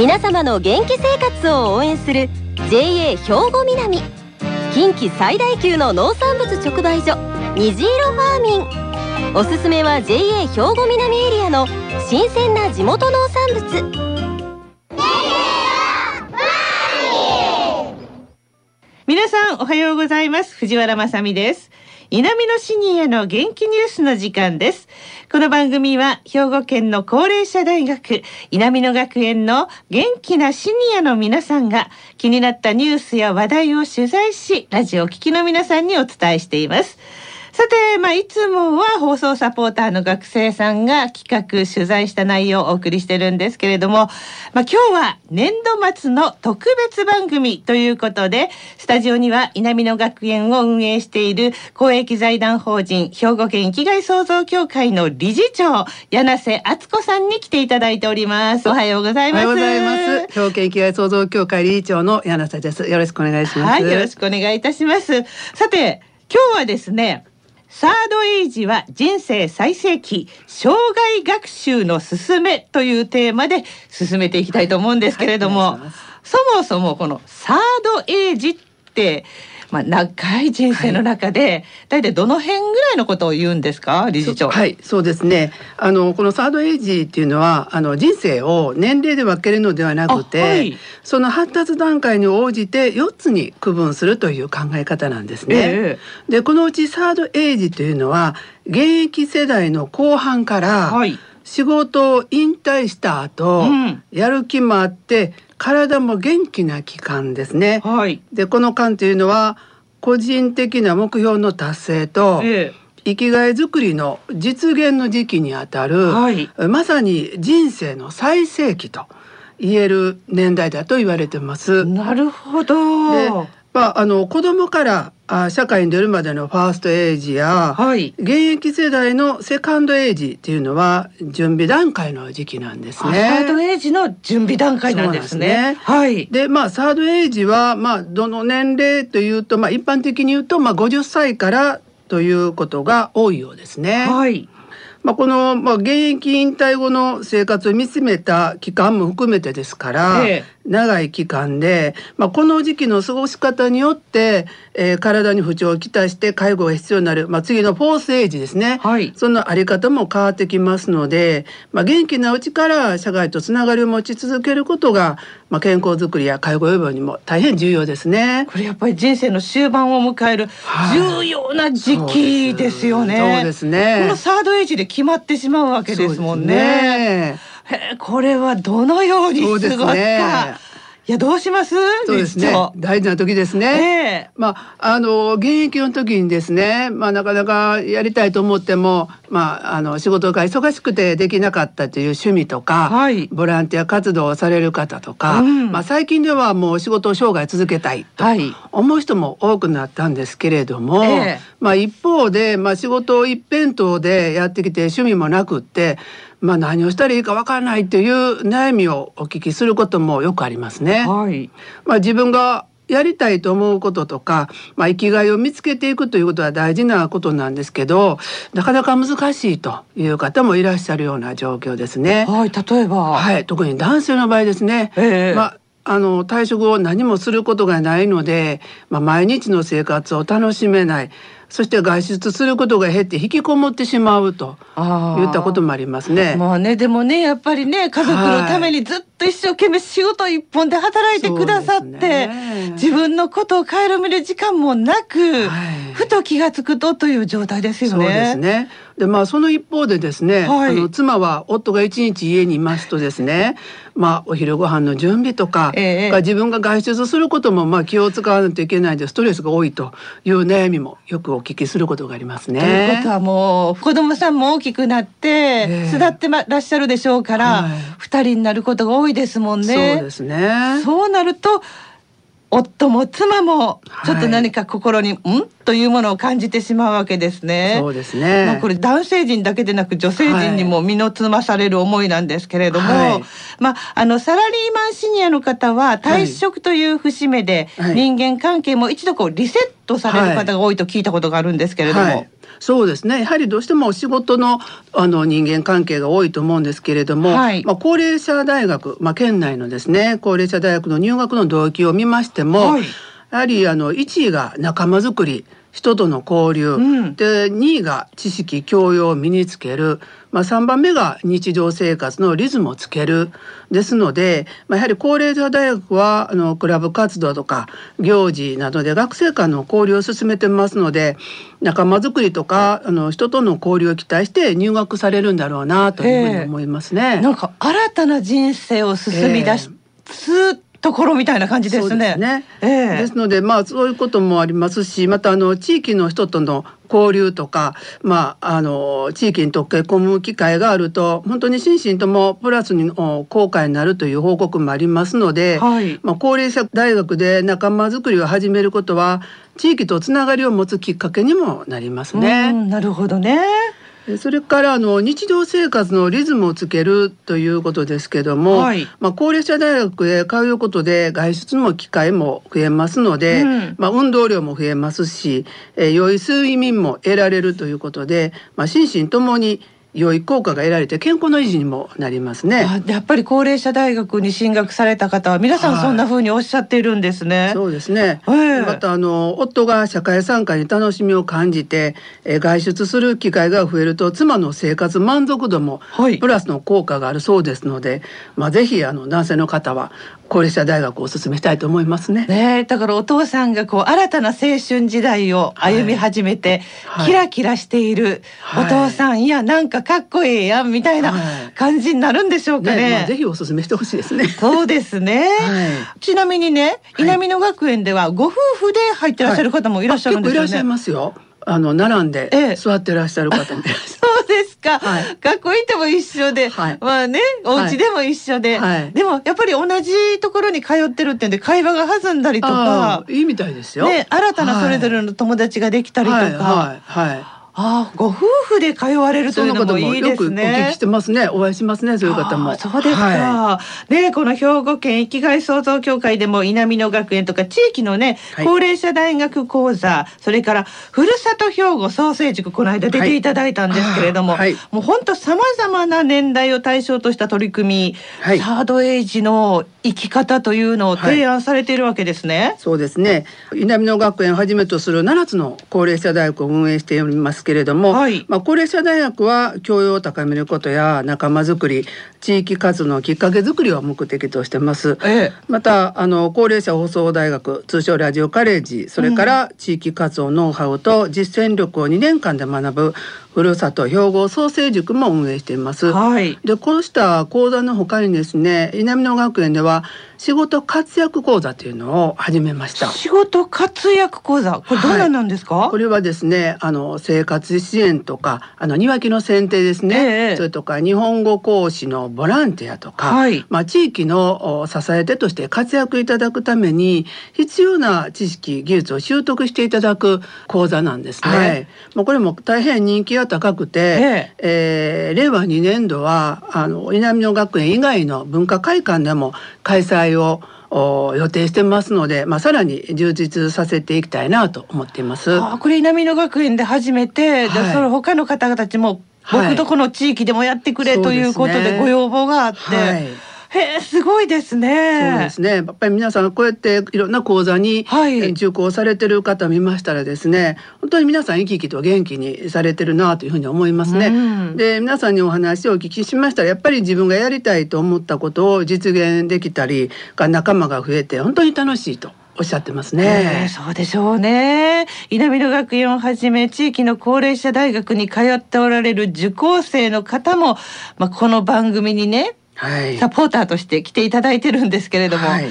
皆様の元気生活を応援する JA 兵庫南。近畿最大級の農産物直売所虹色ファーミン。おすすめは JA 兵庫南エリアの新鮮な地元農産物。さんおはようございます。藤原まさです。南のシニアの元気ニュースの時間です。この番組は兵庫県の高齢者大学南野学園の元気なシニアの皆さんが気になったニュースや話題を取材しラジオを聴きの皆さんにお伝えしています。さて、まあ、いつもは放送サポーターの学生さんが企画、取材した内容をお送りしてるんですけれども、まあ、今日は年度末の特別番組ということで、スタジオには稲美野学園を運営している公益財団法人兵庫県生きがい創造協会の理事長、柳瀬敦子さんに来ていただいております。おはようございます。おはようございます。兵庫県生きがい創造協会理事長の柳瀬です。よろしくお願いします。はい、よろしくお願いいたします。さて、今日はですね、サードエイジは人生最盛期障害学習の進めというテーマで進めていきたいと思うんですけれども、はい、そもそもこのサードエイジってまあ、長い人生の中で、大体どの辺ぐらいのことを言うんですか？理事長。はいそうですね。あのこのサードエイジっていうのはあの人生を年齢で分けるのではなくて、はい、その発達段階に応じて4つに区分するという考え方なんですね。えー、でこのうちサードエイジというのは現役世代の後半から、はい。仕事を引退した後、うん、やる気もあって体も元気な期間ですね。はい、でこの間というのは個人的な目標の達成と、ええ、生きがいづくりの実現の時期にあたる、はい、まさに人生の最盛期と言える年代だと言われてます。なるほど。まあ、あの子供からあ社会に出るまでのファーストエイジや、はい、現役世代のセカンドエイジっていうのは準備段階の時期なんですね。サードエイジの準備段階なんですね。すねはい。で、まあサードエイジはまあどの年齢というとまあ一般的に言うとまあ50歳からということが多いようですね。はい。まあ、この、まあ、現役引退後の生活を見つめた期間も含めてですから、ええ、長い期間で、まあ、この時期の過ごし方によって、えー、体に不調をきたして介護が必要になる、まあ、次のフォースエイジですね、はい、そのあり方も変わってきますので、まあ、元気なうちから社会とつながりを持ち続けることが、まあ、健康づくりや介護予防にも大変重要ですね。これやっぱり人生の終盤を迎える重要な時期ですよね。はい、そうですね。このサードエイジで決まってしまうわけですもんね。へこれはどのように過ごすか。いやどうします？そうですね。大事な時ですね、えー、まああの現役の時にですねまあなかなかやりたいと思ってもまああの仕事が忙しくてできなかったという趣味とか、はい、ボランティア活動をされる方とか、うん、まあ最近ではもう仕事を生涯続けたいと思う人も多くなったんですけれども、えー、まあ一方でまあ仕事を一辺倒でやってきて趣味もなくってまあ、何をしたらいいかわからないという悩みをお聞きすることもよくありますね。はい、まあ、自分がやりたいと思うこととか、まあ、生きがいを見つけていくということは大事なことなんですけどなかなか難しいという方もいらっしゃるような状況ですね。はい、例えば、はい、特に男性の場合ですね。えー、まああの退職後何もすることがないので、まあ、毎日の生活を楽しめないそして外出することが減って引きこもってしまうと言ったこともありますね。まあねでもねやっぱりね家族のためにずっと一生懸命仕事一本で働いてくださって、ね、自分のことを顧みる時間もなく、はい、ふと気が付くとという状態ですよね。そうですね。でまあその一方でですね、はい、あの妻は夫が一日家にいますとですねまあお昼ご飯の準備とか、えー、自分が外出することもまあ気を使わないといけないでストレスが多いという悩みもよくお聞きすることがありますね。ということはもう子供さんも大きくなって巣立ってらっしゃるでしょうから、二、はい、人になることが多いですもんね。そうですね。そうなると夫も妻もちょっと何か心に、はい、ん？というものを感じてしまうわけですね。そうですね。まあこれ男性陣だけでなく女性陣にも身のつまされる思いなんですけれども、はい、まああのサラリーマンシニアの方は退職という節目で人間関係も一度こうリセットされる方が多いと聞いたことがあるんですけれども。そうですね。やはりどうしても仕事のあの人間関係が多いと思うんですけれども、はい、まあ、高齢者大学、まあ、県内のですね高齢者大学の入学の動機を見ましても、はい。やはりあの1位が仲間づくり人との交流、うん、で2位が知識教養を身につける、まあ、3番目が日常生活のリズムをつける。ですので、まあ、やはり高齢者大学はあのクラブ活動とか行事などで学生間の交流を進めてますので仲間づくりとかあの人との交流を期待して入学されるんだろうなというふうに思いますね。なんか新たな人生を進み出す、ところみたいな感じですね。ですね。えー、ですのでまあそういうこともありますし、またあの地域の人との交流とか、まああの地域に溶け込む機会があると本当に心身ともプラスに効果になるという報告もありますので、はい、まあ高齢者大学で仲間づくりを始めることは地域とつながりを持つきっかけにもなりますね。なるほどね。それからあの日常生活のリズムをつけるということですけども、はい、まあ、高齢者大学へ通うことで外出の機会も増えますので、うん、まあ、運動量も増えますし、えー、良い睡眠も得られるということで、まあ、心身ともに良い効果が得られて健康の維持にもなりますね。やっぱり高齢者大学に進学された方は皆さんそんな風におっしゃっているんですね。はい、そうですね。またあの夫が社会参加に楽しみを感じて、え外出する機会が増えると妻の生活満足度もプラスの効果があるそうですので、はい、まあぜひあの男性の方は高齢者大学をお勧めしたいと思いますね。ねだからお父さんがこう新たな青春時代を歩み始めて、はい、キラキラしているお父さん、はい、いやなんかかっこいいやんみたいな感じになるんでしょうかね。ねまあ、ぜひお勧めしてほしいですね。そうですね。ちなみにね稲美野学園ではご夫婦で入ってらっしゃる方もいらっしゃるんですよね。いらっしゃいますよ。あの並んで座ってらっしゃる方も。いらっしゃる。そうですか、はい、学校行っても一緒で、はい、まあねお家でも一緒で、はい、でもやっぱり同じところに通ってるってんで会話が弾んだりとか。いいみたいですよ、ね、新たなそれぞれの友達ができたりとか。はい。はいあご夫婦で通われるというのもいいですね。お聞きしてますね。お会いしますね。そういう方も。そうですか。はい、ねこの兵庫県生きがい創造協会でも稲美野学園とか地域のね、はい、高齢者大学講座、それからふるさと兵庫創生塾この間出ていただいたんですけれども、はい、もう本当さまざまな年代を対象とした取り組み、サードエイジの生き方というのを提案されているわけですね。そうですね。稲美野学園をはじめとする7つの高齢者大学を運営しておりますけれども、はい、まあ、高齢者大学は教養を高めることや仲間づくり地域活動のきっかけづくりを目的としてます、ええ、またあの高齢者放送大学通称ラジオカレッジそれから地域活動ノウハウと実践力を2年間で学ぶふるさと兵庫創生塾も運営しています。はい、でこうした講座のほかにですね稲美野学園では仕事活躍講座というのを始めました。仕事活躍講座？これどうなんですか、はい、これはですねあの生活支援とかあの庭木の剪定ですね、えー、それとか日本語講師のボランティアとか、はい、まあ地域の支え手として活躍いただくために必要な知識技術を習得していただく講座なんですね。はい、もうこれも大変人気が高くて、ええ。ー、令和2年度はあの稲美野学園以外の文化会館でも開催を予定してますので、まあ、さらに充実させていきたいなと思っています。あこれ稲美野学園で初めて、はい、その他の方々たちも僕とこの地域でもやってくれということでご要望があって。はいへえすごいですね。そうですね。やっぱり皆さんこうやっていろんな講座に受講されてる方見ましたらですね、本当に皆さん生き生きと元気にされてるなというふうに思いますね。うん、で皆さんにお話をお聞きしましたらやっぱり自分がやりたいと思ったことを実現できたり、が仲間が増えて本当に楽しいと。おっしゃってますね。そうでしょうね。稲美野学園をはじめ地域の高齢者大学に通っておられる受講生の方も、まあ、この番組にねはい、サポーターとして来ていただいてるんですけれども、はい、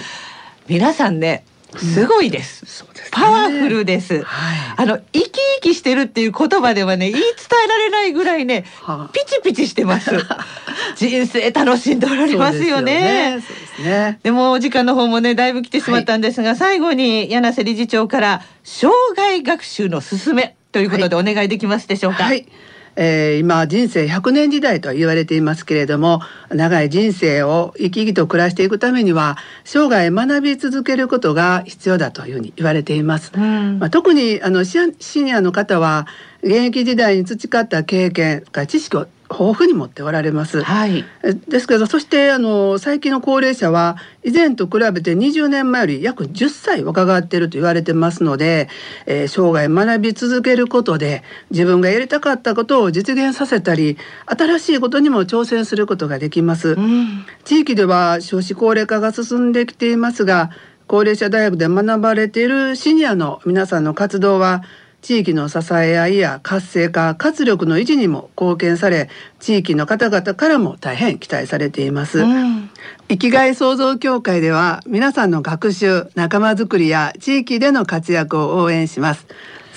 皆さんねすごいです。すね、パワフルです。はい、あの生き生きしてるっていう言葉ではね言い伝えられないぐらいね、はあ、ピチピチしてます。人生楽しんでおられますよね。でよねねでもお時間の方もねだいぶ来てしまったんですが、はい、最後に柳瀬理事長から障害学習の勧めということでお願いできますでしょうか。はいえー、今人生100年時代と言われていますけれども長い人生を生き生きと暮らしていくためには生涯学び続けることが必要だというふうに言われています。うん、まあ、特にあのシニアの方は現役時代に培った経験知識を豊富に持っておられます。はい、ですけどそしてあの最近の高齢者は以前と比べて20年前より約10歳若返っていると言われてますので、えー、生涯学び続けることで自分がやりたかったことを実現させたり新しいことにも挑戦することができます。うん、地域では少子高齢化が進んできていますが高齢者大学で学ばれているシニアの皆さんの活動は地域の支え合いや活性化活力の維持にも貢献され地域の方々からも大変期待されています、うん、生きがい創造協会では皆さんの学習仲間づくりや地域での活躍を応援します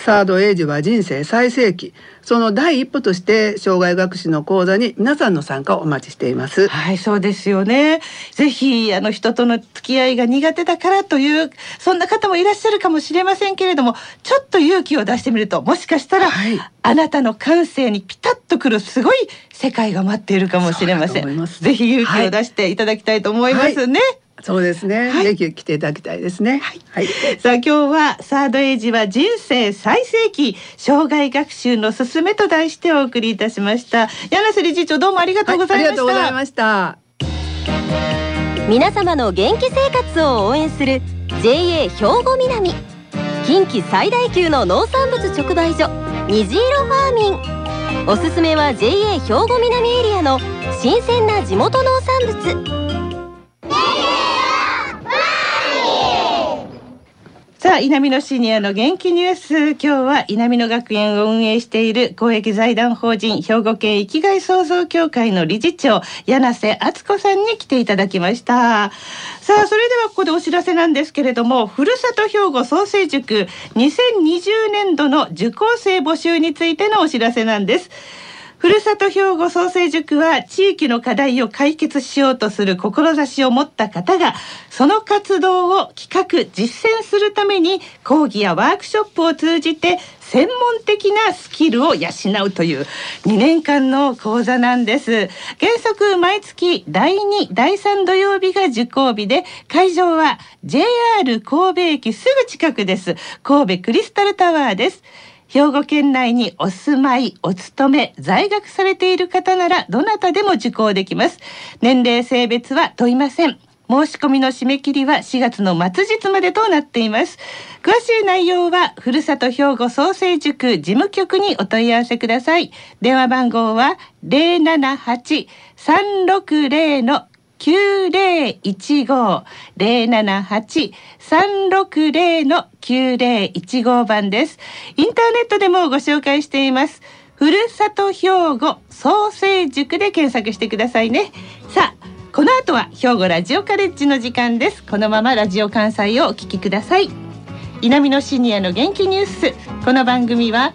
サードエイジは人生最盛期。その第一歩として障害学習の講座に皆さんの参加をお待ちしています。はいそうですよね。ぜひあの人との付き合いが苦手だからというそんな方もいらっしゃるかもしれませんけれどもちょっと勇気を出してみるともしかしたら、はい、あなたの感性にピタッとくるすごい世界が待っているかもしれません。ぜひ勇気を出していただきたいと思いますね、はいそうですね、はい、ぜひ来ていただきたいですね。はい。はい、さあ今日はサードエイジは人生最盛期障害学習のすすめと題してお送りいたしました。柳瀬理事長どうもありがとうございました。はい、ありがとうございました。皆様の元気生活を応援する JA 兵庫南近畿最大級の農産物直売所虹色ファーミンおすすめは JA 兵庫南エリアの新鮮な地元農産物さあ、稲美野シニアの元気ニュース。今日は稲美野学園を運営している公益財団法人兵庫県生きがい創造協会の理事長、柳瀬敦子さんに来ていただきました。さあ、それではここでお知らせなんですけれども、ふるさと兵庫創生塾2020年度の受講生募集についてのお知らせなんです。ふるさと兵庫創生塾は地域の課題を解決しようとする志を持った方がその活動を企画実践するために講義やワークショップを通じて専門的なスキルを養うという2年間の講座なんです。原則毎月第2第3土曜日が受講日で会場は JR 神戸駅すぐ近くです。神戸クリスタルタワーです。兵庫県内にお住まい、お勤め、在学されている方ならどなたでも受講できます。年齢、性別は問いません。申し込みの締め切りは4月の末日までとなっています。詳しい内容は、ふるさと兵庫創生塾事務局にお問い合わせください。電話番号は078-360 9015 078-360の9015番です。インターネットでもご紹介しています。ふるさと兵庫創生塾で検索してくださいね。さあ、この後は兵庫ラジオカレッジの時間です。このままラジオ関西をお聞きください。稲美野シニアの元気ニュース。この番組は